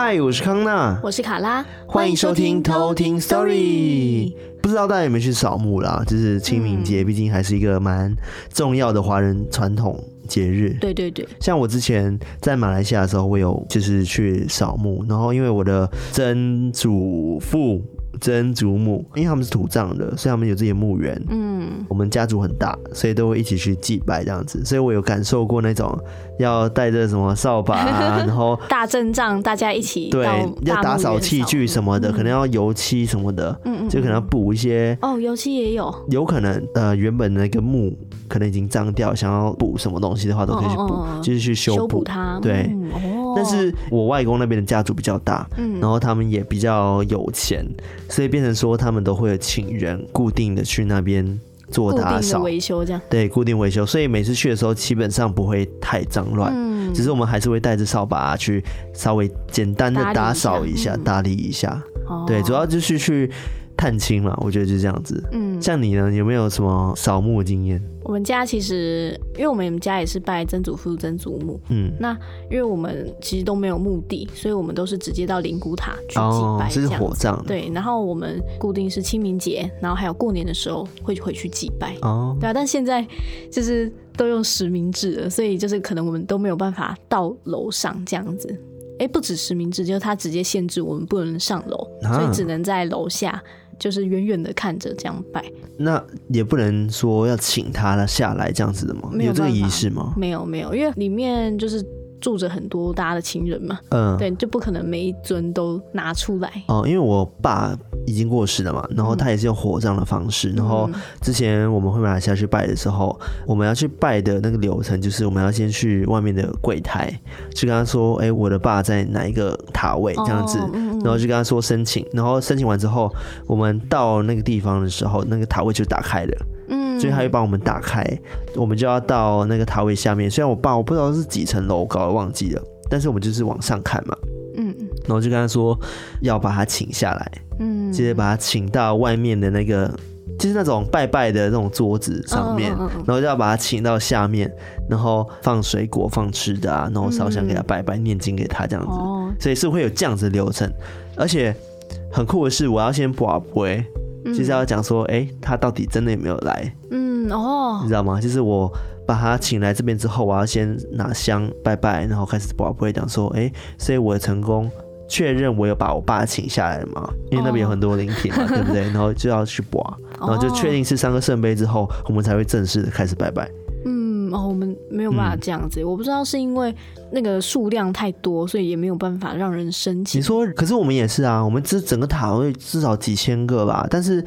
嗨，我是康娜，我是卡拉，欢迎收听偷听 Story。不知道大家有没有去扫墓啦？就是清明节，毕竟还是一个蛮重要的华人传统节日。对对对，像我之前在马来西亚的时候，我有就是去扫墓，然后因为我的曾祖父。曾祖母，因为他们是土葬的，所以他们有自己的墓园。嗯，我们家族很大，所以都会一起去祭拜这样子。所以我有感受过那种要带着什么扫把啊，然后大阵仗，大家一起对，要打扫器具什么的，嗯、可能要油漆什么的，嗯嗯，就可能要补一些。哦，油漆也有，有可能呃，原本那个墓可能已经脏掉，想要补什么东西的话，都可以去补，哦哦哦就是去修补它。对。嗯但是我外公那边的家族比较大，嗯，然后他们也比较有钱，所以变成说他们都会有请人固定的去那边做打扫、维修这样。对，固定维修，所以每次去的时候基本上不会太脏乱，嗯，只是我们还是会带着扫把去稍微简单的打扫一下、打理一下。对，主要就是去。探亲嘛，我觉得就是这样子。嗯，像你呢，有没有什么扫墓的经验？我们家其实，因为我们家也是拜曾祖父、曾祖母。嗯，那因为我们其实都没有墓地，所以我们都是直接到灵骨塔去祭拜。这、哦、是火葬。对，然后我们固定是清明节，然后还有过年的时候会回去祭拜。哦，对啊，但现在就是都用实名制了，所以就是可能我们都没有办法到楼上这样子。哎，不止实名制，就是他直接限制我们不能上楼，啊、所以只能在楼下。就是远远的看着这样拜，那也不能说要请他下来这样子的吗？有这个仪式吗？没有，没有，因为里面就是。住着很多大家的亲人嘛，嗯，对，就不可能每一尊都拿出来哦。因为我爸已经过世了嘛，然后他也是用火葬的方式。嗯、然后之前我们会马来西亚去拜的时候，我们要去拜的那个流程就是我们要先去外面的柜台去跟他说，哎、欸，我的爸在哪一个塔位这样子，哦嗯嗯，然后就跟他说申请，然后申请完之后，我们到那个地方的时候，那个塔位就打开了。所以他会帮我们打开，我们就要到那个塔位下面。虽然我爸我不知道是几层楼高，忘记了，但是我们就是往上看嘛。嗯，然后就跟他说要把他请下来，嗯，直接着把他请到外面的那个，就是那种拜拜的那种桌子上面，然后就要把他请到下面，然后放水果、放吃的啊，然后烧香给他拜拜、念经给他这样子。所以是会有这样子的流程，而且很酷的是，我要先跋杯。其实要讲说，哎、欸，他到底真的有没有来？嗯哦，你知道吗？就是我把他请来这边之后，我要先拿香拜拜，然后开始不会讲说，哎、欸，所以我的成功确认我有把我爸请下来了嘛？因为那边有很多灵体嘛，对不对？然后就要去播，然后就确定是三个圣杯之后，我们才会正式的开始拜拜。哦，我们没有办法这样子，嗯，我不知道是因为那个数量太多，所以也没有办法让人申请。你说，可是我们也是啊，我们这整个塔会至少几千个吧，但是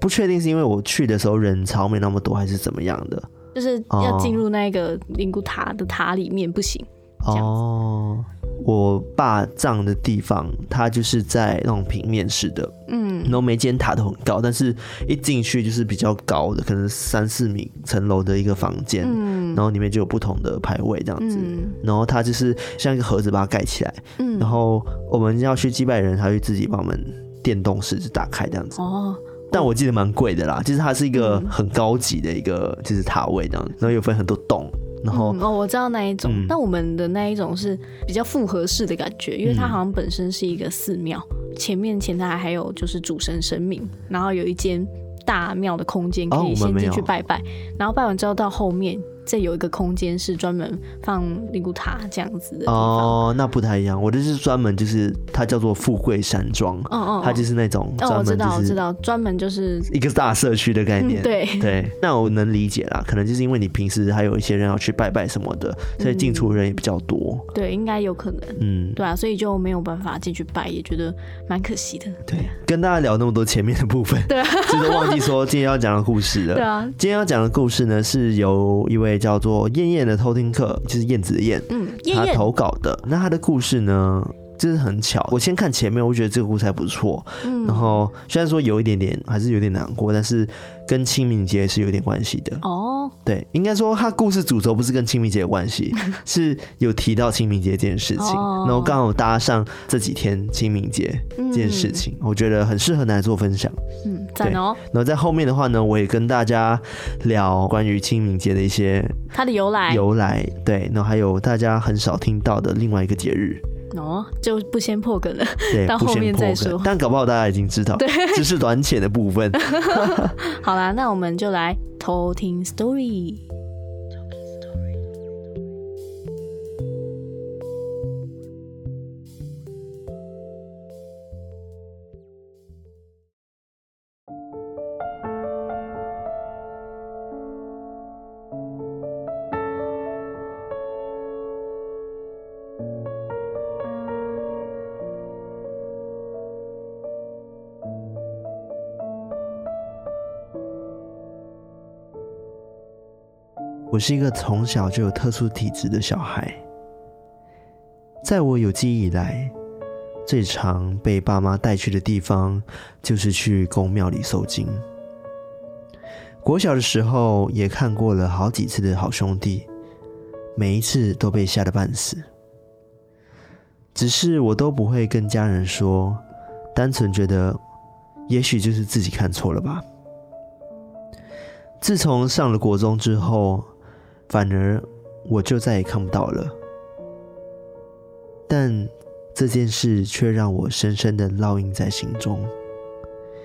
不确定是因为我去的时候人潮没那么多，还是怎么样的，就是要进入那个灵骨塔的塔里面不行。哦。我爸葬的地方，它就是在那种平面式的，嗯，然后每间塔都很高，但是一进去就是比较高的，可能三四米层楼的一个房间，嗯，然后里面就有不同的牌位这样子，嗯，然后它就是像一个盒子把它盖起来，嗯，然后我们要去祭拜人，他会自己帮我们电动式就打开这样子，哦，但我记得蛮贵的啦，就是它是一个很高级的一个就是塔位这样子，然后有分很多栋。然后、嗯、哦，我知道那一种，嗯、但我们的那一种是比较复合式的感觉，因为它好像本身是一个寺庙，嗯、前面前台还有就是主神神明，然后有一间大庙的空间可以先进去拜拜，哦、然后拜完之后到后面。这有一个空间是专门放灵骨塔这样子的哦，那不太一样。我的是专门就是它叫做富贵山庄，哦哦，它就是那种哦、我知道我知道专门就是一个大社区的概念。嗯、对对，那我能理解啦，可能就是因为你平时还有一些人要去拜拜什么的，所以进出人也比较多。嗯、对，应该有可能。嗯，对啊，所以就没有办法进去拜，也觉得蛮可惜的。对，跟大家聊那么多前面的部分，对、啊，其 实忘记说今天要讲的故事了。对啊，今天要讲的故事呢，是由一位。叫做燕燕的偷听课，就是燕子的燕，嗯，燕燕他投稿的。那他的故事呢，就是很巧。我先看前面，我觉得这个故事还不错。嗯，然后虽然说有一点点，还是有点难过，但是。跟清明节是有点关系的哦，对，应该说他故事主轴不是跟清明节有关系，是有提到清明节这件事情，然后刚好搭上这几天清明节这件事情，我觉得很适合拿来做分享。嗯，赞哦。然后在后面的话呢，我也跟大家聊关于清明节的一些它的由来，由来对，然后还有大家很少听到的另外一个节日。哦，就不先破梗了，对，到后面再说。但搞不好大家已经知道，对，只是短浅的部分。好啦，那我们就来偷听 story。我是一个从小就有特殊体质的小孩，在我有记忆以来，最常被爸妈带去的地方就是去公庙里收惊。国小的时候也看过了好几次的好兄弟，每一次都被吓得半死。只是我都不会跟家人说，单纯觉得也许就是自己看错了吧。自从上了国中之后，反而我就再也看不到了，但这件事却让我深深的烙印在心中。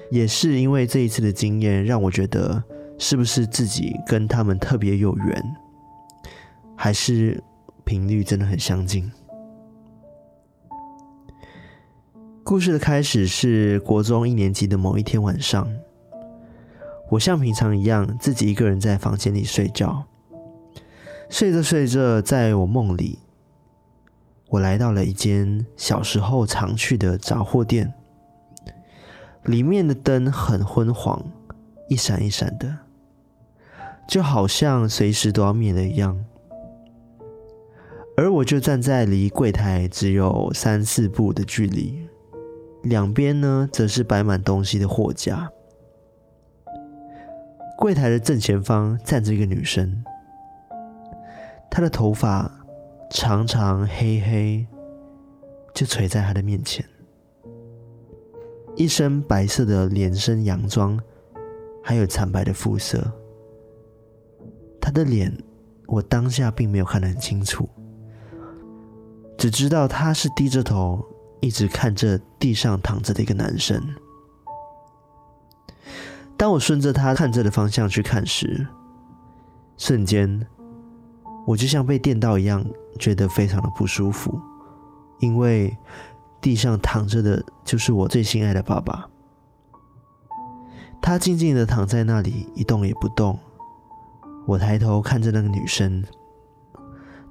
也是因为这一次的经验，让我觉得是不是自己跟他们特别有缘，还是频率真的很相近？故事的开始是国中一年级的某一天晚上，我像平常一样自己一个人在房间里睡觉。睡着睡着，在我梦里，我来到了一间小时候常去的杂货店，里面的灯很昏黄，一闪一闪的，就好像随时都要灭了一样。而我就站在离柜台只有三四步的距离，两边呢，则是摆满东西的货架。柜台的正前方站着一个女生。她的头发长长黑黑，就垂在她的面前。一身白色的连身洋装，还有惨白的肤色。她的脸，我当下并没有看得很清楚，只知道她是低着头，一直看着地上躺着的一个男生。当我顺着她看着的方向去看时，瞬间。我就像被电到一样，觉得非常的不舒服，因为地上躺着的就是我最心爱的爸爸。他静静的躺在那里，一动也不动。我抬头看着那个女生，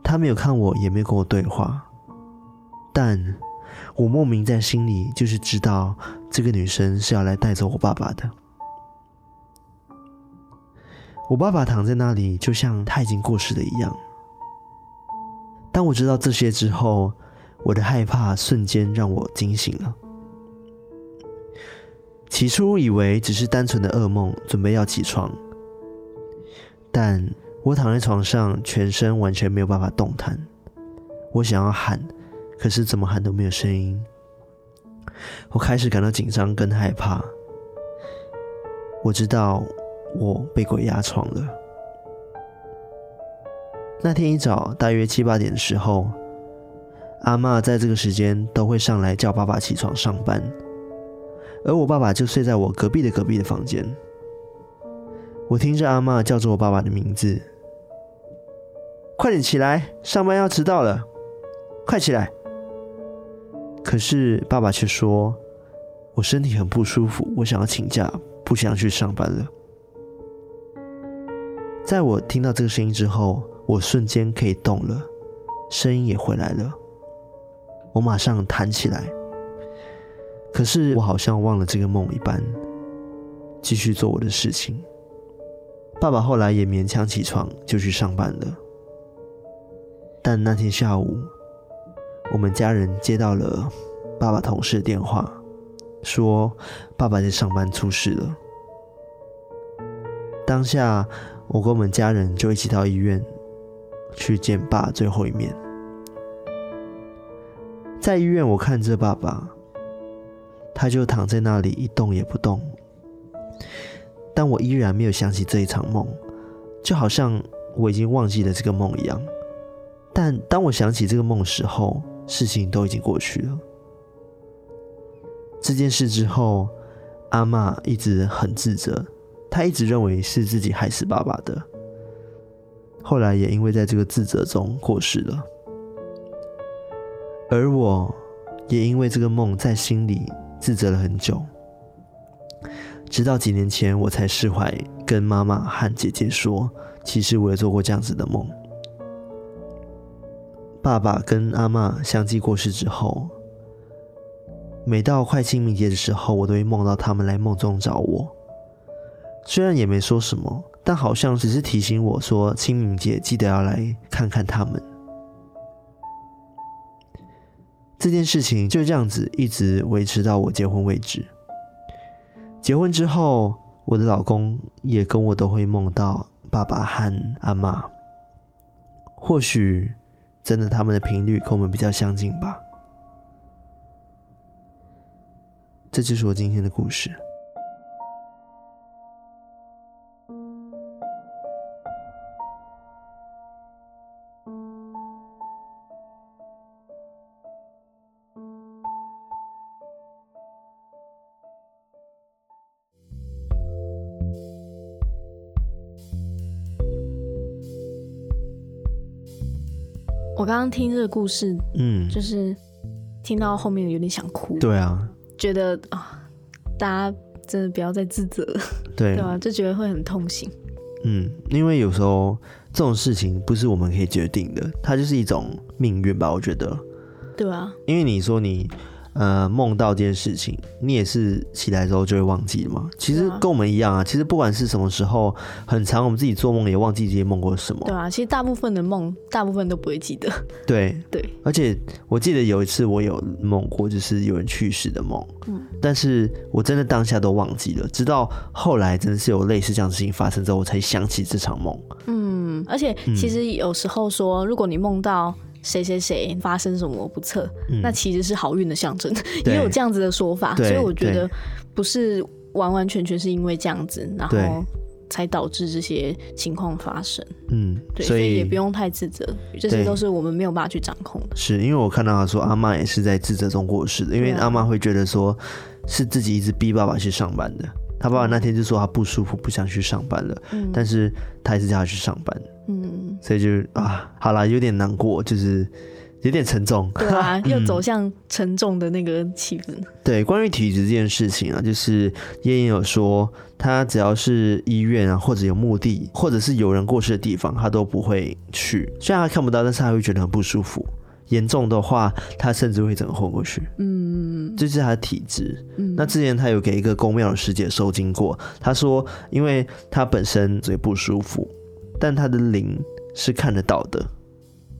她没有看我，也没有跟我对话，但我莫名在心里就是知道，这个女生是要来带走我爸爸的。我爸爸躺在那里，就像他已经过世了一样。当我知道这些之后，我的害怕瞬间让我惊醒了。起初以为只是单纯的噩梦，准备要起床，但我躺在床上，全身完全没有办法动弹。我想要喊，可是怎么喊都没有声音。我开始感到紧张跟害怕。我知道。我被鬼压床了。那天一早，大约七八点的时候，阿嬷在这个时间都会上来叫爸爸起床上班，而我爸爸就睡在我隔壁的隔壁的房间。我听着阿嬷叫着我爸爸的名字：“快点起来，上班要迟到了，快起来！”可是爸爸却说：“我身体很不舒服，我想要请假，不想去上班了。”在我听到这个声音之后，我瞬间可以动了，声音也回来了。我马上弹起来，可是我好像忘了这个梦一般，继续做我的事情。爸爸后来也勉强起床就去上班了。但那天下午，我们家人接到了爸爸同事的电话，说爸爸在上班出事了。当下。我跟我们家人就一起到医院去见爸最后一面。在医院，我看着爸爸，他就躺在那里一动也不动。但我依然没有想起这一场梦，就好像我已经忘记了这个梦一样。但当我想起这个梦的时候，事情都已经过去了。这件事之后，阿嬷一直很自责，她一直认为是自己害死爸爸的。后来也因为在这个自责中过世了，而我也因为这个梦在心里自责了很久，直到几年前我才释怀，跟妈妈和姐姐说，其实我也做过这样子的梦。爸爸跟阿妈相继过世之后，每到快清明节的时候，我都会梦到他们来梦中找我，虽然也没说什么。但好像只是提醒我说，清明节记得要来看看他们。这件事情就这样子一直维持到我结婚为止。结婚之后，我的老公也跟我都会梦到爸爸和阿妈。或许真的他们的频率跟我们比较相近吧。这就是我今天的故事。刚刚听这个故事，嗯，就是听到后面有点想哭。对啊，觉得啊，大家真的不要再自责了，对，对吧？就觉得会很痛心。嗯，因为有时候这种事情不是我们可以决定的，它就是一种命运吧，我觉得。对啊，因为你说你。呃，梦到这件事情，你也是起来之后就会忘记了吗？其实跟我们一样啊。其实不管是什么时候，很长我们自己做梦也忘记这些梦过什么。对啊，其实大部分的梦，大部分都不会记得。对 对，而且我记得有一次我有梦过，就是有人去世的梦。嗯，但是我真的当下都忘记了，直到后来真的是有类似这样的事情发生之后，我才想起这场梦。嗯，而且其实有时候说，如果你梦到。谁谁谁发生什么不测，嗯，那其实是好运的象征，也有这样子的说法。所以我觉得不是完完全全是因为这样子，然后才导致这些情况发生。嗯，对，所以也不用太自责，这些都是我们没有办法去掌控的。是因为我看到他说阿妈也是在自责中过世的，因为阿妈会觉得说是自己一直逼爸爸去上班的。他爸爸那天就说他不舒服，不想去上班了，嗯，但是他还是叫他去上班。嗯，所以就啊，好啦，有点难过，就是有点沉重。对啊，又走向沉重的那个气氛。嗯。对，关于体质这件事情啊，就是燕燕有说，他只要是医院啊，或者有墓地，或者是有人过世的地方，他都不会去。虽然他看不到，但是他会觉得很不舒服。严重的话，他甚至会整个昏过去。嗯，这是他的体质。嗯，那之前他有给一个宫庙的师姐收惊过，他说，因为他本身嘴不舒服，但他的灵是看得到的，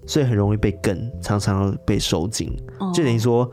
所以很容易被跟，常常被收紧。哦，就等于说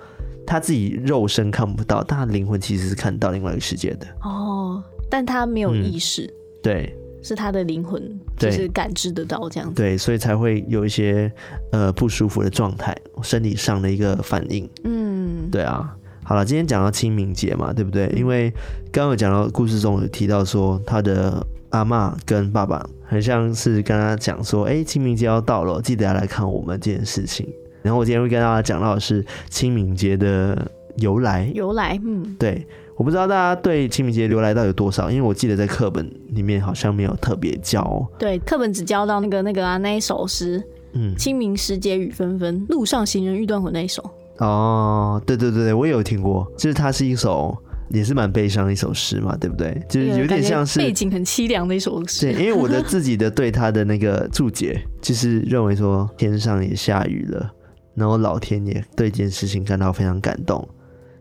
他自己肉身看不到，但他灵魂其实是看到另外一个世界的。哦，但他没有意识。嗯，对。是他的灵魂，就是感知得到这样子，对，所以才会有一些呃不舒服的状态，生理上的一个反应。嗯，对啊。好了，今天讲到清明节嘛，对不对？因为刚刚有讲到故事中有提到说，他的阿妈跟爸爸很像是跟他讲说，哎，清明节要到了，记得要来看我们这件事情。然后我今天会跟大家讲到的是清明节的由来，由来，嗯，对。我不知道大家对清明节由来到底有多少，因为我记得在课本里面好像没有特别教。对，课本只教到那个那个啊那一首诗，嗯，清明时节雨纷纷，路上行人欲断魂那一首。哦，对对对对，我也有听过，就是它是一首也是蛮悲伤的一首诗嘛，对不对？就是有点像是背景很凄凉的一首诗。对，因为我的 自己的对他的那个注解，就是认为说天上也下雨了，然后老天爷对这件事情感到非常感动。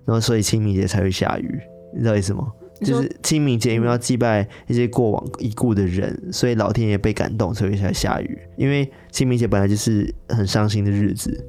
然后，所以清明节才会下雨，你知道意思吗？就是清明节因为要祭拜一些过往已故的人，所以老天爷被感动，所以才下雨。因为清明节本来就是很伤心的日子，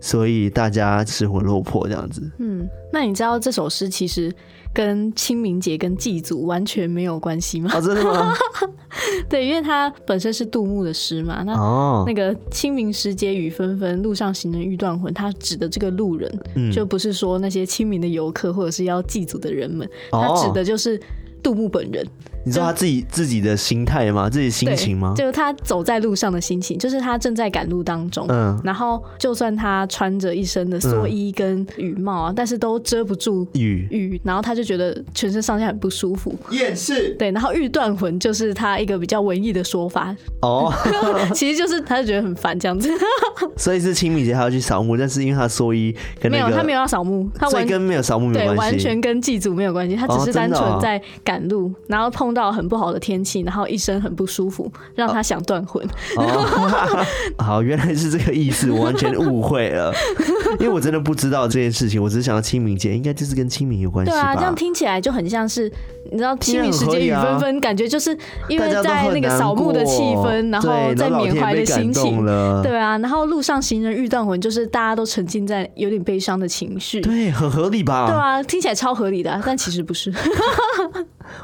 所以大家失魂落魄这样子。嗯，那你知道这首诗其实？跟清明节跟祭祖完全没有关系吗？哦，真的吗？对，因为它本身是杜牧的诗嘛。那、哦、那个清明时节雨纷纷，路上行人欲断魂，它指的这个路人，嗯、就不是说那些清明的游客或者是要祭祖的人们，它指的就是杜牧本人。你知道他自己自己的心态吗？自己心情吗？就是他走在路上的心情，就是他正在赶路当中。嗯，然后就算他穿着一身的蓑衣跟雨帽啊，嗯、但是都遮不住雨雨，然后他就觉得全身上下很不舒服。厌世。对，然后欲断魂就是他一个比较文艺的说法。哦，其实就是他就觉得很烦这样子。所以是清明节他要去扫墓，但是因为他蓑衣跟、那个、没有，他没有要扫墓，他完跟没有扫墓没有关系，对，完全跟祭祖没有关系，他只是单纯在赶路，哦哦、然后碰到很不好的天气，然后一身很不舒服，让他想断魂。哦、好，原来是这个意思，我完全误会了，因为我真的不知道这件事情，我只是想到清明节应该就是跟清明有关系。对啊，这样听起来就很像是，你知道清明时节雨纷纷，感觉就是因为在那个扫墓的气氛，然后在缅怀的心情，对啊，然后路上行人欲断魂，就是大家都沉浸在有点悲伤的情绪，对，很合理吧？对啊，听起来超合理的啊，但其实不是。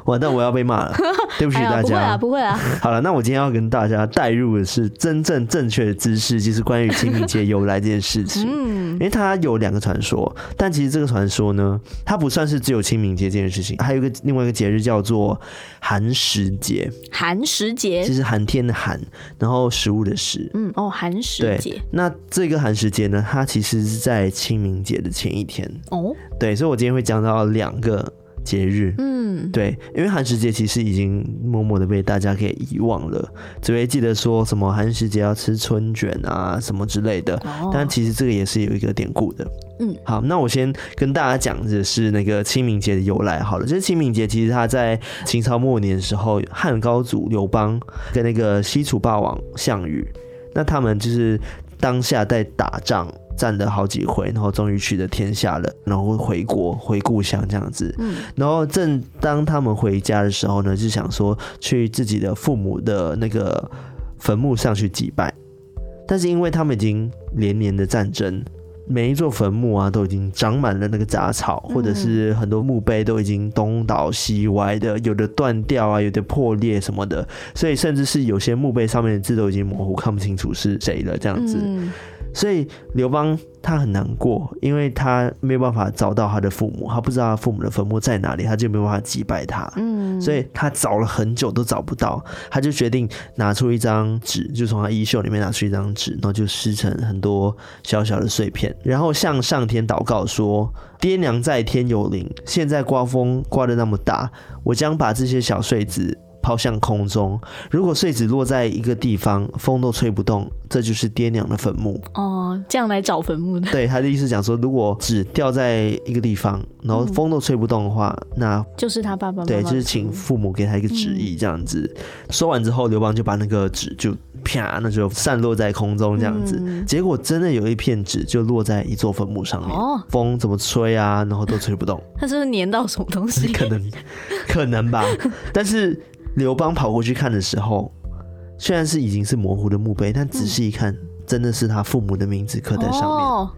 完蛋，我要被骂了，对不起大家。不会啊，不会啊。好了，那我今天要跟大家带入的是真正正确的知识，就是关于清明节由来这件事情。嗯，因为它有两个传说，但其实这个传说呢，它不算是只有清明节这件事情，还有一个另外一个节日叫做寒食节。寒食节，就是寒天的寒，然后食物的食。嗯，哦，寒食节。那这个寒食节呢，它其实是在清明节的前一天。哦，对，所以我今天会讲到两个。节日，嗯，对，因为寒食节其实已经默默的被大家给遗忘了，只会记得说什么寒食节要吃春卷啊什么之类的，哦、但其实这个也是有一个典故的，嗯，好，那我先跟大家讲的是那个清明节的由来好了，就是清明节其实它在秦朝末年的时候，汉高祖刘邦跟那个西楚霸王项羽，那他们就是当下在打仗。战了好几回，然后终于取得天下了，然后回国回故乡这样子。嗯，然后正当他们回家的时候呢，就想说去自己的父母的那个坟墓上去祭拜，但是因为他们已经连年的战争，每一座坟墓啊都已经长满了那个杂草，或者是很多墓碑都已经东倒西歪的，有的断掉啊，有的破裂什么的，所以甚至是有些墓碑上面的字都已经模糊，看不清楚是谁了这样子。嗯所以刘邦他很难过，因为他没有办法找到他的父母，他不知道他父母的坟墓在哪里，他就没有办法祭拜他。嗯，所以他找了很久都找不到，他就决定拿出一张纸，就从他衣袖里面拿出一张纸，然后就撕成很多小小的碎片，然后向上天祷告说：“爹娘在天有灵，现在刮风刮得那么大，我将把这些小碎纸。”抛向空中，如果碎纸落在一个地方，风都吹不动，这就是爹娘的坟墓。哦，这样来找坟墓的。对，他的意思讲说，如果纸掉在一个地方，然后风都吹不动的话，嗯、那就是他爸爸妈妈。对，就是请父母给他一个旨意，这样子。嗯、说完之后，刘邦就把那个纸就啪，那就散落在空中，这样子。嗯、结果真的有一片纸就落在一座坟墓上面。哦，风怎么吹啊，然后都吹不动。他是不是粘到什么东西？可能，可能吧。但是。刘邦跑过去看的时候，虽然是已经是模糊的墓碑，但仔细一看，嗯、真的是他父母的名字刻在上面。哦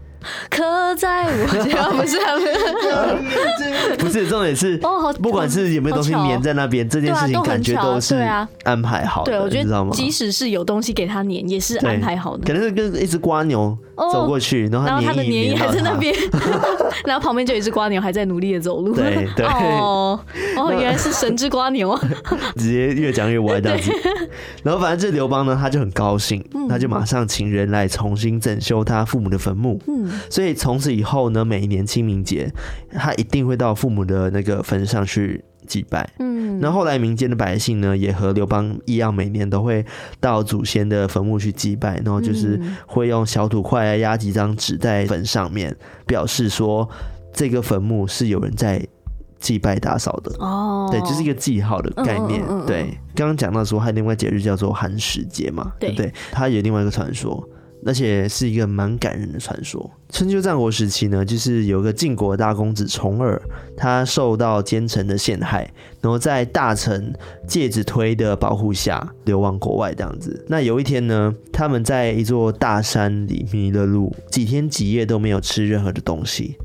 刻在我家不是他们，不是重点是哦，不管是有没有东西粘在那边，这件事情感觉都是安排好的，对，我觉得知道吗？即使是有东西给他粘，也是安排好的。可能是跟一只瓜牛走过去，然后他的粘液还在那边，然后旁边就有一只瓜牛还在努力的走路。对对哦哦，原来是神之瓜牛啊！直接越讲越歪这样子。然后反正这刘邦呢，他就很高兴，他就马上请人来重新整修他父母的坟墓。嗯。所以从此以后呢，每一年清明节，他一定会到父母的那个坟上去祭拜。嗯，那后来民间的百姓呢，也和刘邦一样，每年都会到祖先的坟墓去祭拜，然后就是会用小土块啊压几张纸在坟上面，表示说这个坟墓是有人在祭拜打扫的。哦，对，就是一个记号的概念。对，刚刚讲到说还有另外节日叫做寒食节嘛，对不对？它有另外一个传说。而且是一个蛮感人的传说。春秋战国时期呢，就是有个晋国大公子重耳，他受到奸臣的陷害，然后在大臣介子推的保护下流亡国外这样子。那有一天呢，他们在一座大山里迷了路，几天几夜都没有吃任何的东西。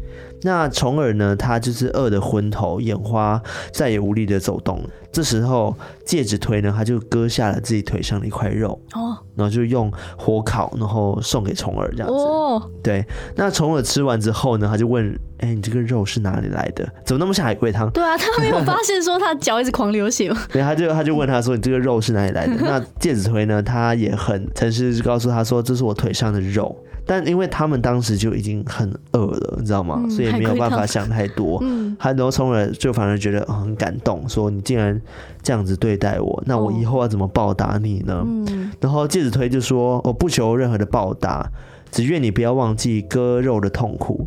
那重耳呢，他就是饿得昏头眼花，再也无力的走动。这时候戒指推呢，他就割下了自己腿上的一块肉哦，然后就用火烤，然后送给重耳这样子。哦，对，那重耳吃完之后呢，他就问：“哎，你这个肉是哪里来的？怎么那么像海龟汤？”对啊，他没有发现说他脚一直狂流血吗？对，他就他就问他说：“你这个肉是哪里来的？”那戒指推呢，他也很诚实，就告诉他说：“这是我腿上的肉。”但因为他们当时就已经很饿了，你知道吗？嗯、所以没有办法想太多。嗯，然后重耳就反而觉得很感动，说你竟然这样子对待我，那我以后要怎么报答你呢？嗯，然后介子推就说：“我不求任何的报答，只愿你不要忘记割肉的痛苦，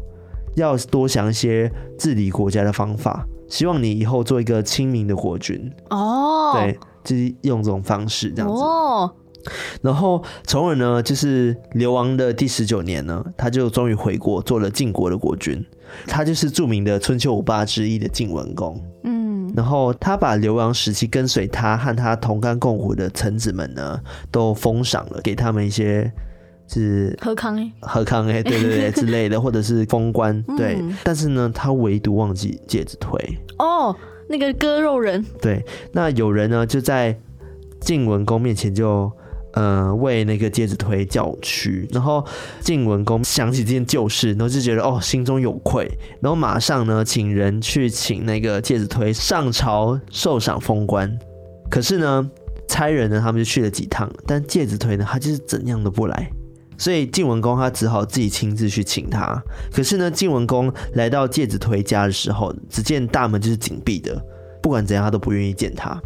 要多想一些治理国家的方法。希望你以后做一个亲民的国君。”哦，对，就是用这种方式这样子。哦。然后从而呢，就是流亡的第十九年呢，他就终于回国做了晋国的国君。他就是著名的春秋五霸之一的晋文公。嗯，然后他把流亡时期跟随他和他同甘共苦的臣子们呢，都封赏了，给他们一些是和康哎，和康哎，对对对 之类的，或者是封官。对，嗯、但是呢，他唯独忘记戒指推。哦，那个割肉人。对，那有人呢就在晋文公面前就。呃，为那个介子推叫屈，然后晋文公想起这件旧事，然后就觉得哦，心中有愧，然后马上呢，请人去请那个介子推上朝受赏封官。可是呢，差人呢，他们就去了几趟，但介子推呢，他就是怎样都不来，所以晋文公他只好自己亲自去请他。可是呢，晋文公来到介子推家的时候，只见大门就是紧闭的，不管怎样，他都不愿意见他。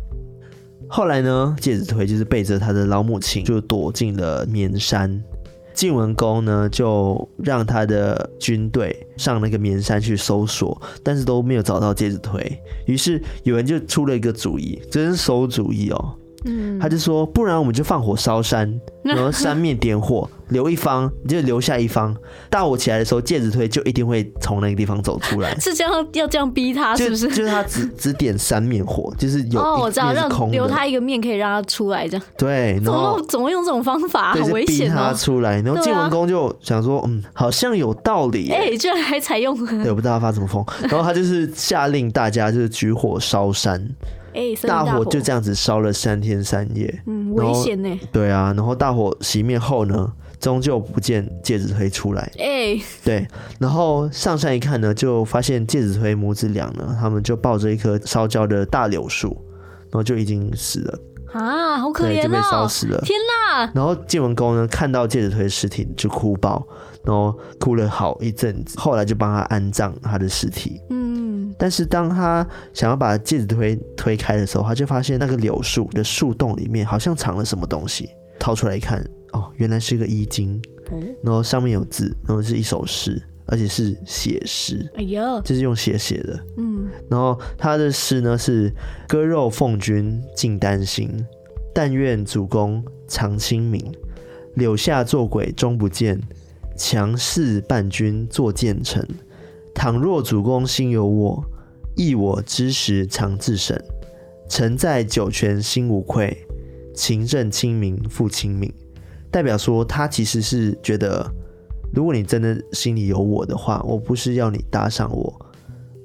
后来呢，介子推就是背着他的老母亲，就躲进了绵山。晋文公呢，就让他的军队上那个绵山去搜索，但是都没有找到介子推。于是有人就出了一个主意，真是馊主意哦。嗯，他就说，不然我们就放火烧山，然后三面点火，留一方，就留下一方。大火起来的时候，介子推就一定会从那个地方走出来。是这样，要这样逼他，是不是？就，就是他只只点三面火，就是有哦，我知道，让留他一个面可以让他出来，这样。对，然后怎么怎么用这种方法，很危险哦。他出来，然后晋文公就想说，嗯，好像有道理。哎、欸，居然还采用，对，我不知道他发什么疯。然后他就是下令大家就是举火烧山。欸、大火就这样子烧了三天三夜，嗯，危险呢。对啊，然后大火熄灭后呢，终究不见介子推出来。哎、欸，对，然后上山一看呢，就发现介子推母子俩呢，他们就抱着一棵烧焦的大柳树，然后就已经死了啊，好可怜哦，就被烧死了。天哪！然后晋文公呢，看到介子推的尸体就哭爆，然后哭了好一阵子，后来就帮他安葬他的尸体。嗯。但是当他想要把戒指推推开的时候，他就发现那个柳树的树洞里面好像藏了什么东西。掏出来一看，哦，原来是个衣襟，然后上面有字，然后是一首诗，而且是写诗。哎呦，就是用写写的。嗯，然后他的诗呢是：割肉奉君尽丹心，但愿主公常清明。柳下做鬼终不见，强势伴君作谏臣。倘若主公心有我，忆我之时常自省。臣在九泉心无愧，勤政清明复清明。代表说他其实是觉得，如果你真的心里有我的话，我不是要你搭上我，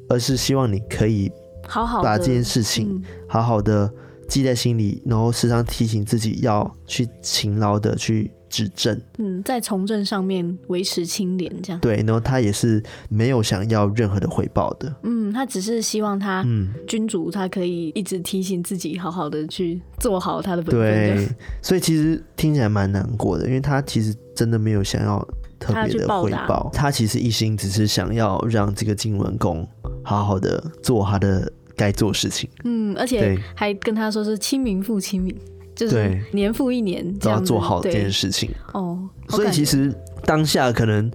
而是希望你可以好好把这件事情好好的记在心里，然后时常提醒自己要去勤劳的去。执政，嗯，在从政上面维持清廉，这样对。然后他也是没有想要任何的回报的，嗯，他只是希望他，嗯，君主他可以一直提醒自己，好好的去做好他的本分。对，所以其实听起来蛮难过的，因为他其实真的没有想要特别的回报，他，他其实一心只是想要让这个晋文公好好的做他的该做事情，嗯，而且还跟他说是亲民复亲民。就是年复一年，都要做好这件事情。哦。所以其实当下可能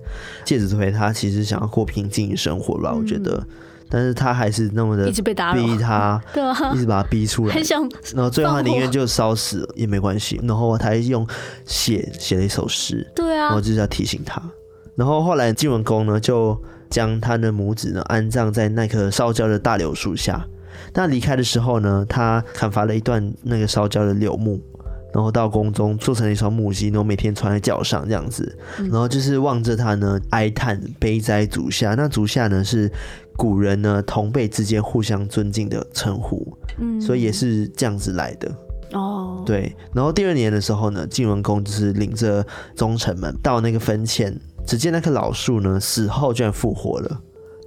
介子推他其实想要过平静生活吧，我觉得，嗯、但是他还是那么的一直被打逼他，对啊，一直把他逼出来，想然后最后他宁愿就烧死了也没关系。然后他还用写写了一首诗，对啊，然后就是要提醒他。然后后来晋文公呢，就将他的母子呢安葬在那棵烧焦的大柳树下。那离开的时候呢，他砍伐了一段那个烧焦的柳木，然后到宫中做成了一双木屐，然后每天穿在脚上这样子，然后就是望着他呢哀叹悲哉足下。那足下呢是古人呢同辈之间互相尊敬的称呼，嗯，所以也是这样子来的哦。对，然后第二年的时候呢，晋文公就是领着忠臣们到那个坟前，只见那棵老树呢死后居然复活了。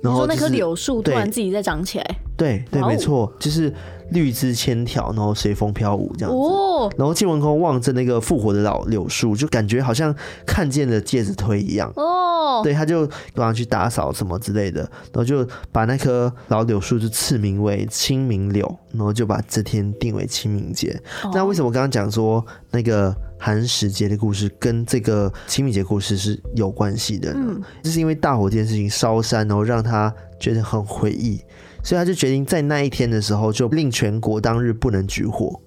然后、那棵柳树突然自己在长起来？对对，没错，就是。绿枝千条，然后随风飘舞这样子。哦。然后晋文公望着那个复活的老柳树，就感觉好像看见了介子推一样。哦。对，他就去打扫什么之类的，然后就把那棵老柳树就赐名为清明柳，然后就把这天定为清明节。哦。那为什么刚刚讲说那个寒食节的故事跟这个清明节故事是有关系的呢？嗯。就是因为大火这件事情烧山，然后让他觉得很回忆。所以他就决定在那一天的时候，就令全国当日不能举火，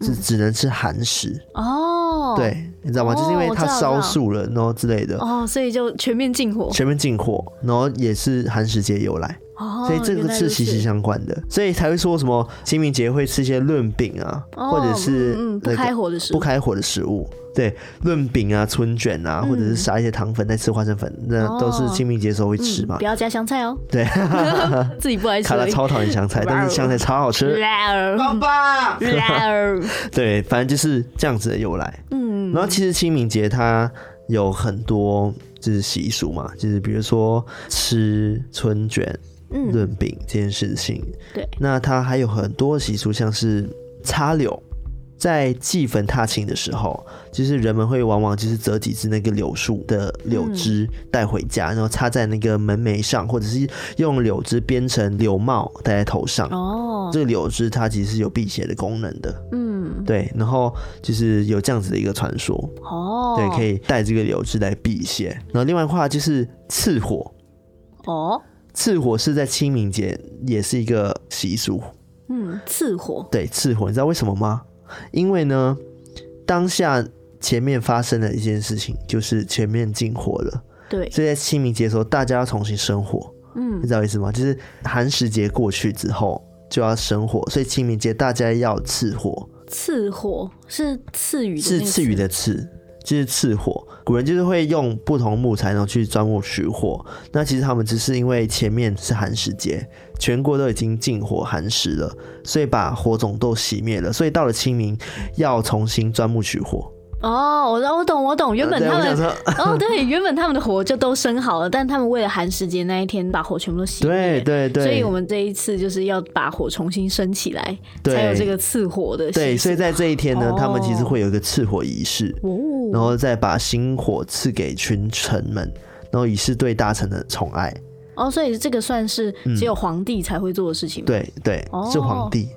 只、嗯、只能吃寒食。哦，对，你知道吗？哦、就是因为它烧树了，然后之类的。哦，所以就全面禁火。全面禁火，然后也是寒食节由来。哦，所以这个是息息相关的，所以才会说什么清明节会吃一些润饼啊，哦、或者是、那个、不开火的食物。不开火的食物。对，润饼啊、春卷啊，或者是撒一些糖粉再吃花生粉，那都是清明节时候会吃嘛。不要加香菜哦。对，自己不爱吃。卡拉超讨厌香菜，但是香菜超好吃。爸爸。对，反正就是这样子的由来。嗯。然后其实清明节它有很多就是习俗嘛，就是比如说吃春卷、润饼这件事情。对。那它还有很多习俗，像是插柳。在祭坟踏青的时候，就是人们会往往就是折几枝那个柳树的柳枝带回家，然后插在那个门楣上，或者是用柳枝编成柳帽戴在头上。哦，这个柳枝它其实是有辟邪的功能的。嗯，对，然后就是有这样子的一个传说。哦，对，可以带这个柳枝来辟邪。然后另外的话就是刺火。哦，刺火是在清明节也是一个习俗。嗯，刺火。对，刺火，你知道为什么吗？因为呢，当下前面发生了一件事情，就是前面禁火了。对，所以在清明节的时候，大家要重新生火。嗯，你知道意思吗？就是寒食节过去之后就要生火，所以清明节大家要赐火。赐火是赐予的，是赐予的赐。就是刺火，古人就是会用不同木材，然后去钻木取火。那其实他们只是因为前面是寒食节，全国都已经禁火寒食了，所以把火种都熄灭了。所以到了清明，要重新钻木取火。哦，我我懂我懂，原本他们哦对，原本他们的火就都生好了，但他们为了寒食节那一天把火全部都熄灭，对对对，所以我们这一次就是要把火重新升起来，才有这个刺火的。对，所以在这一天呢，他们其实会有一个刺火仪式，然后再把星火赐给群臣们，然后以示对大臣的宠爱。哦，所以这个算是只有皇帝才会做的事情吗？对对，是皇帝。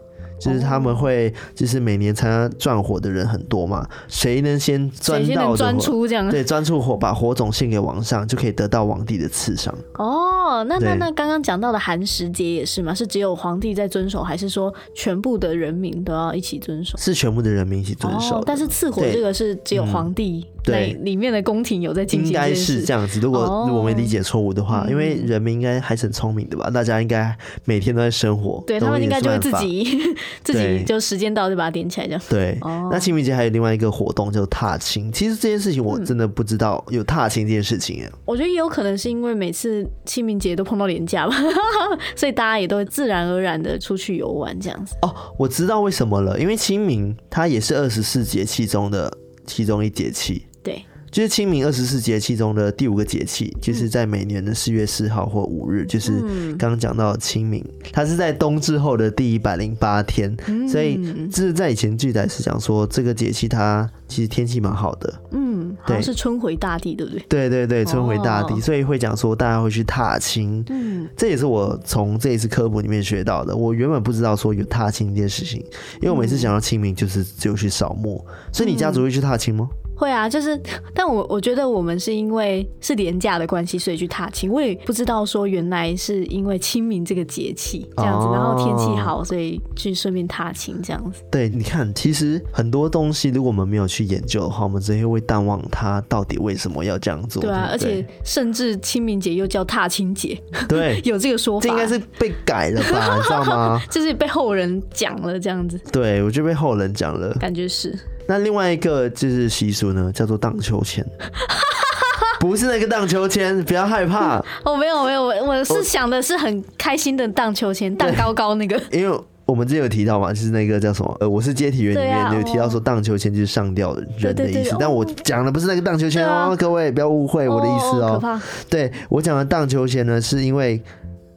就是他们会，就是每年参加钻火的人很多嘛，谁能先钻到钻出这样？对，钻出火，把火种献给王上，就可以得到皇帝的赐赏。哦，那那那刚刚讲到的寒食节也是吗？是只有皇帝在遵守，还是说全部的人民都要一起遵守？是全部的人民一起遵守。哦，但是赐火这个是只有皇帝。对，里面的宫廷有在进行，应该是这样子。如果我没理解错误的话，因为人民应该还是很聪明的吧？大家应该每天都在生活，对他们应该就会自己 自己就时间到就把它点起来，这样。对，那清明节还有另外一个活动叫踏青。其实这件事情我真的不知道有踏青这件事情。我觉得也有可能是因为每次清明节都碰到连假吧，所以大家也都会自然而然的出去游玩这样子。哦，我知道为什么了，因为清明它也是二十四节气中的其中一节气。对，就是清明二十四节气中的第五个节气，就是在每年的四月四号或五日，就是刚刚讲到清明，它是在冬至后的第一百零八天，所以这是在以前记载是讲说这个节气它其实天气蛮好的，嗯，好像是春回大地，对不对？对对对，春回大地，所以会讲说大家会去踏青，嗯，这也是我从这一次科普里面学到的。我原本不知道说有踏青这件事情，因为我每次想到清明就是只有去扫墓，所以你家族会去踏青吗？会啊，就是，但我我觉得我们是因为是廉价的关系，所以去踏青。我也不知道说原来是因为清明这个节气这样子，哦、然后天气好，所以去顺便踏青这样子。对，你看，其实很多东西如果我们没有去研究的话，我们直接会淡忘它到底为什么要这样做。对啊，对对，而且甚至清明节又叫踏青节，对，有这个说法，这应该是被改了吧？你知道吗？就是被后人讲了这样子。对，我就被后人讲了，感觉是。那另外一个就是习俗呢，叫做荡秋千。不是那个荡秋千，不要害怕。我、哦、没有没有，我我是想的是很开心的荡秋千，荡高高那个。因为我们之前有提到嘛，就是那个叫什么？呃，我是接体员里面、啊、有提到说荡秋千就是上吊的人的意思。但我讲的不是那个荡秋千哦，啊、各位不要误会我的意思哦。哦对我讲的荡秋千呢，是因为。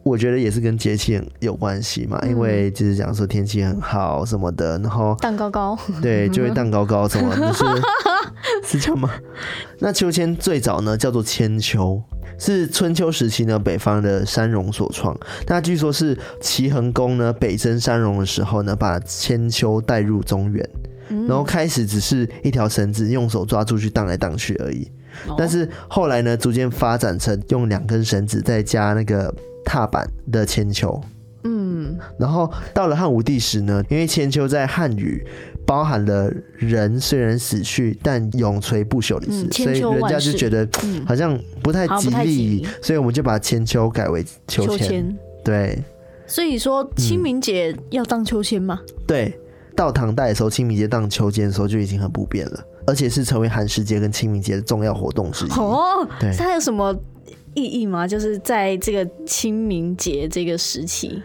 我觉得也是跟节气有关系嘛，因为就是讲说天气很好什么的，然后蛋糕糕，对，就会蛋糕糕什么，就是是这样吗？那秋千最早呢叫做千秋，是春秋时期呢北方的山戎所创。那据说是齐桓公呢北征山戎的时候呢，把千秋带入中原，然后开始只是一条绳子，用手抓住去荡来荡去而已。但是后来呢，逐渐发展成用两根绳子再加那个。踏板的千秋，嗯，然后到了汉武帝时呢，因为千秋在汉语包含了人虽然死去，但永垂不朽的意思，嗯、所以人家就觉得好像不太吉利，嗯、所以我们就把千秋改为秋千。对，所以说清明节要荡秋千吗？对，到唐代的时候，清明节荡秋千的时候就已经很普遍了，而且是成为寒食节跟清明节的重要活动之一。哦，对，它有什么？意义吗？就是在这个清明节这个时期，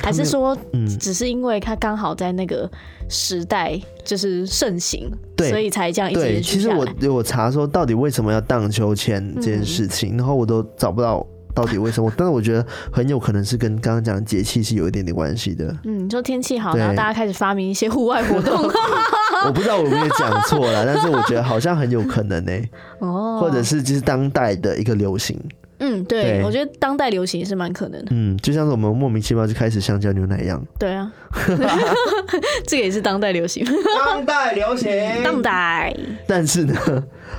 还是说，只是因为它刚好在那个时代就是盛行，对，所以才这样一直对。其实我我查说到底为什么要荡秋千这件事情，嗯、然后我都找不到到底为什么，但是我觉得很有可能是跟刚刚讲的节气是有一点点关系的。嗯，你说天气好，然后大家开始发明一些户外活动。我不知道我有没有讲错了，但是我觉得好像很有可能呢、欸。哦，或者是就是当代的一个流行。嗯，对，对我觉得当代流行也是蛮可能的。嗯，就像是我们莫名其妙就开始香蕉牛奶一样。对啊，这个也是当代流行。当代流行，当代。但是呢，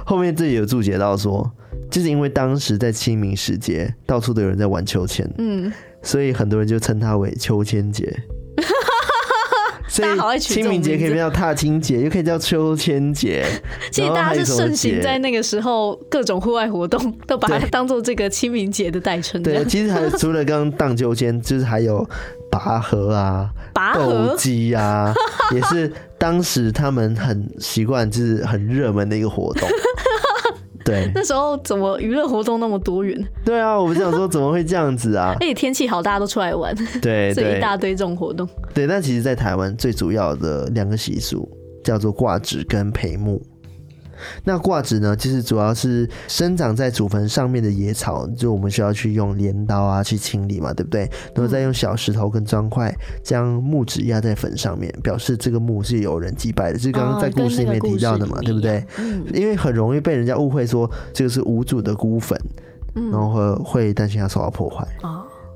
后面这里有注解到说，就是因为当时在清明时节，到处都有人在玩秋千，嗯，所以很多人就称它为秋千节。所以清明节可以叫踏青节，又可以叫秋千节。其实大家是盛行在那个时候，各种户外活动都把它当做这个清明节的代称。对，其实还除了刚刚荡秋千，就是还有拔河啊、斗鸡啊，也是当时他们很习惯，就是很热门的一个活动。对，那时候怎么娱乐活动那么多元？对啊，我们想说怎么会这样子啊？而 且天气好，大家都出来玩，对，所以一大堆这种活动。对，但其实，在台湾最主要的两个习俗叫做挂纸跟陪墓。那挂纸呢，其实主要是生长在祖坟上面的野草，就我们需要去用镰刀啊去清理嘛，对不对？然后再用小石头跟砖块将木纸压在坟上面，表示这个墓是有人祭拜的，就是刚刚在故事里面提到的嘛，对不对？嗯，因为很容易被人家误会说这个是无主的孤坟，然后会担心它受到破坏。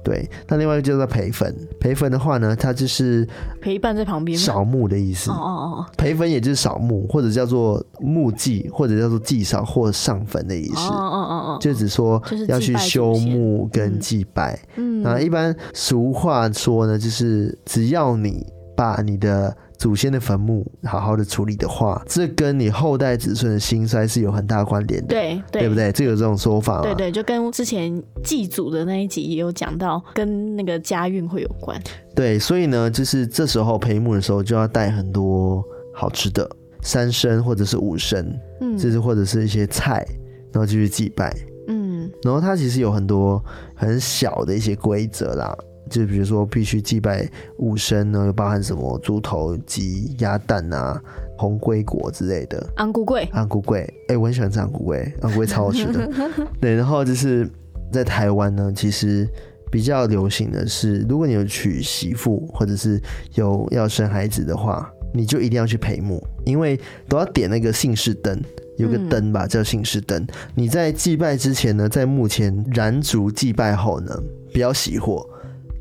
对，那另外一个叫做陪坟。陪坟的话呢，它就是陪伴在旁边，扫墓的意思。哦哦哦，陪坟也就是扫墓，或者叫做墓祭，或者叫做祭扫或上坟的意思。哦哦哦哦，就只说要去修墓跟祭拜。嗯，啊，一般俗话说呢，就是只要你把你的。祖先的坟墓好好的处理的话，这跟你后代子孙的兴衰是有很大关联的，对对，对不对？这有这种说法？对对，就跟之前祭祖的那一集也有讲到，跟那个家运会有关。对，所以呢，就是这时候陪墓的时候就要带很多好吃的三牲或者是五牲，嗯，就是或者是一些菜，然后就去祭拜，嗯，然后它其实有很多很小的一些规则啦。就比如说，必须祭拜五牲呢，又包含什么猪头、鸡、鸭蛋啊、红龟果之类的。红龟粿，红龟粿，哎、欸，我很喜欢吃红龟粿，红龟超好吃的。对，然后就是在台湾呢，其实比较流行的是，如果你有娶媳妇或者是有要生孩子的话，你就一定要去陪墓，因为都要点那个姓氏灯，有个灯吧，叫姓氏灯。你在祭拜之前呢，在墓前燃烛祭拜后呢，不要熄火。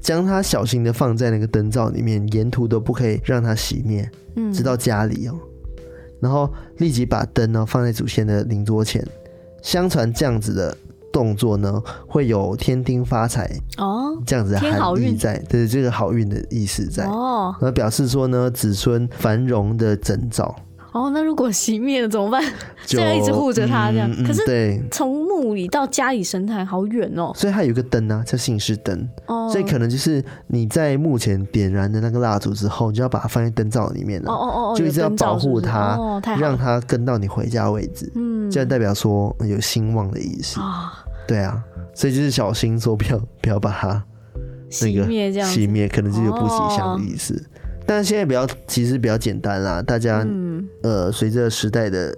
将它小心的放在那个灯罩里面，沿途都不可以让它熄灭，嗯，直到家里哦。然后立即把灯呢放在祖先的灵桌前。相传这样子的动作呢，会有天丁发财哦，这样子的含义在，对这个好运的意思在哦，那表示说呢子孙繁荣的征兆。哦，那如果熄灭了怎么办？就要一直护着它这样。嗯、可是，对，从墓里到家里神坛好远哦。所以它有一个灯啊，叫信士灯。哦。所以可能就是你在墓前点燃的那个蜡烛之后，你就要把它放在灯罩里面了。哦哦哦。就一直要保护它，哦、让它跟到你回家位置。嗯。这样代表说有兴旺的意思。啊、哦。对啊，所以就是小心说不要不要把它那个熄灭，这样熄灭可能就有不吉祥的意思。哦但是现在比较，其实比较简单啦。大家，嗯、呃，随着时代的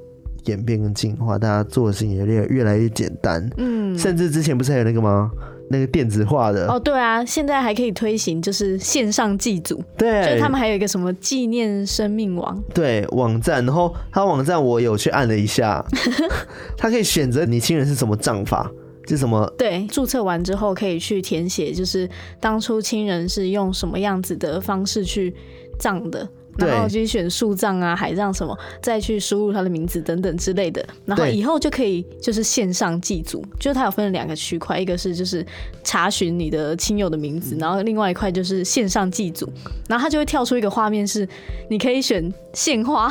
演变跟进化，大家做的事情也越越来越简单。嗯，甚至之前不是还有那个吗？那个电子化的哦，对啊，现在还可以推行，就是线上祭祖。对，就他们还有一个什么纪念生命网，对网站。然后他网站我有去按了一下，他可以选择你亲人是什么葬法。是什么？对，注册完之后可以去填写，就是当初亲人是用什么样子的方式去葬的。然后就选树葬啊、海葬什么，再去输入他的名字等等之类的，然后以后就可以就是线上祭祖，就是它有分了两个区块，一个是就是查询你的亲友的名字，然后另外一块就是线上祭祖，然后它就会跳出一个画面是你可以选献花，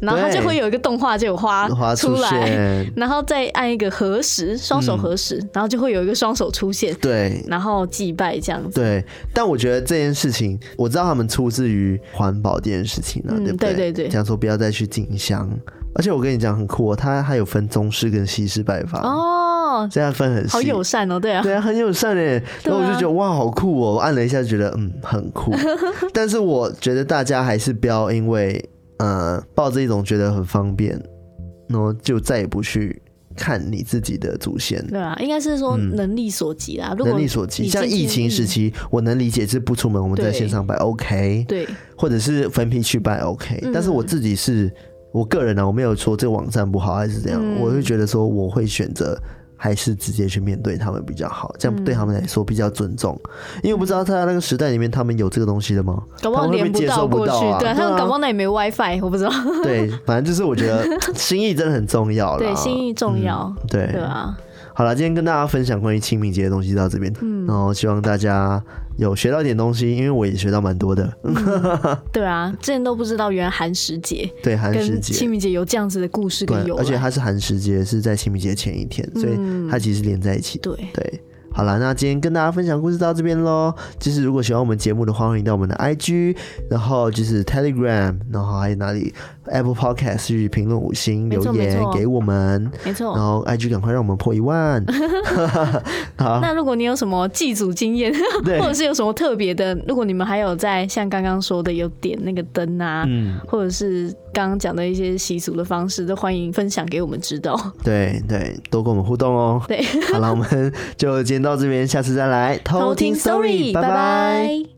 然后它就会有一个动画就有花出来，出然后再按一个合十，双手合十，嗯、然后就会有一个双手出现，对，然后祭拜这样子。对，但我觉得这件事情我知道他们出自于环保这件。事情了，对不对？对对对，讲说不要再去进香，而且我跟你讲很酷哦，它还有分中式跟西式拜法哦，这样分很细，好友善哦，对啊，对啊，很友善哎，然后我就觉得哇，好酷哦，我按了一下就觉得嗯很酷，但是我觉得大家还是不要因为呃抱着一种觉得很方便，然后就再也不去。看你自己的祖先，对啊，应该是说能力所及啦。能力所及，像疫情时期，我能理解是不出门，我们在线上拜 OK，对，或者是分批去拜 OK。但是我自己是我个人呢，我没有说这个网站不好还是怎样，我会觉得说我会选择。还是直接去面对他们比较好，这样对他们来说比较尊重。嗯、因为我不知道在那个时代里面，他们有这个东西的吗？搞不好连不到过去，对，他们搞不好那也没 WiFi，我不知道。对，反正就是我觉得 心意真的很重要了。对，心意重要。嗯、对，对啊。好了，今天跟大家分享关于清明节的东西到这边，嗯，然后希望大家有学到一点东西，因为我也学到蛮多的。嗯、对啊，之前都不知道原来寒食节对寒食节清明节有这样子的故事跟由来，而且它是寒食节是在清明节前一天，所以它其实连在一起。对对。好了，那今天跟大家分享故事到这边喽。就是如果喜欢我们节目的话，欢迎到我们的 IG，然后就是 Telegram，然后还有哪里 Apple Podcast 去评论五星留言给我们，没错。然后 IG 赶快让我们破一万。好，那如果你有什么祭祖经验，或者是有什么特别的，如果你们还有在像刚刚说的有点那个灯啊，嗯，或者是刚刚讲的一些习俗的方式，都欢迎分享给我们知道。对对，多跟我们互动哦。对，好了，我们就今天。到这边，下次再来偷听 Story，拜拜。